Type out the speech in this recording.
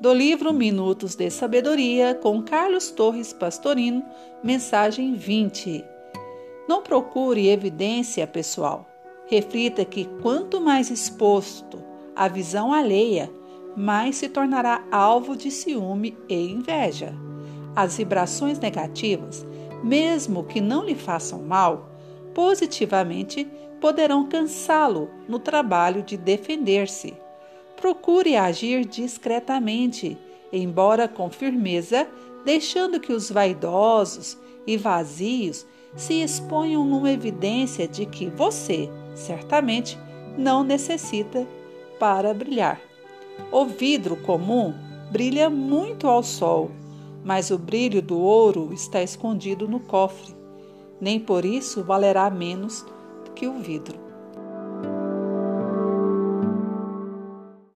Do livro Minutos de Sabedoria, com Carlos Torres Pastorino, mensagem 20. Não procure evidência pessoal. Reflita que quanto mais exposto à visão alheia, mais se tornará alvo de ciúme e inveja. As vibrações negativas, mesmo que não lhe façam mal, positivamente poderão cansá-lo no trabalho de defender-se. Procure agir discretamente, embora com firmeza, deixando que os vaidosos e vazios se exponham numa evidência de que você, certamente, não necessita para brilhar. O vidro comum brilha muito ao sol, mas o brilho do ouro está escondido no cofre. Nem por isso valerá menos que o vidro.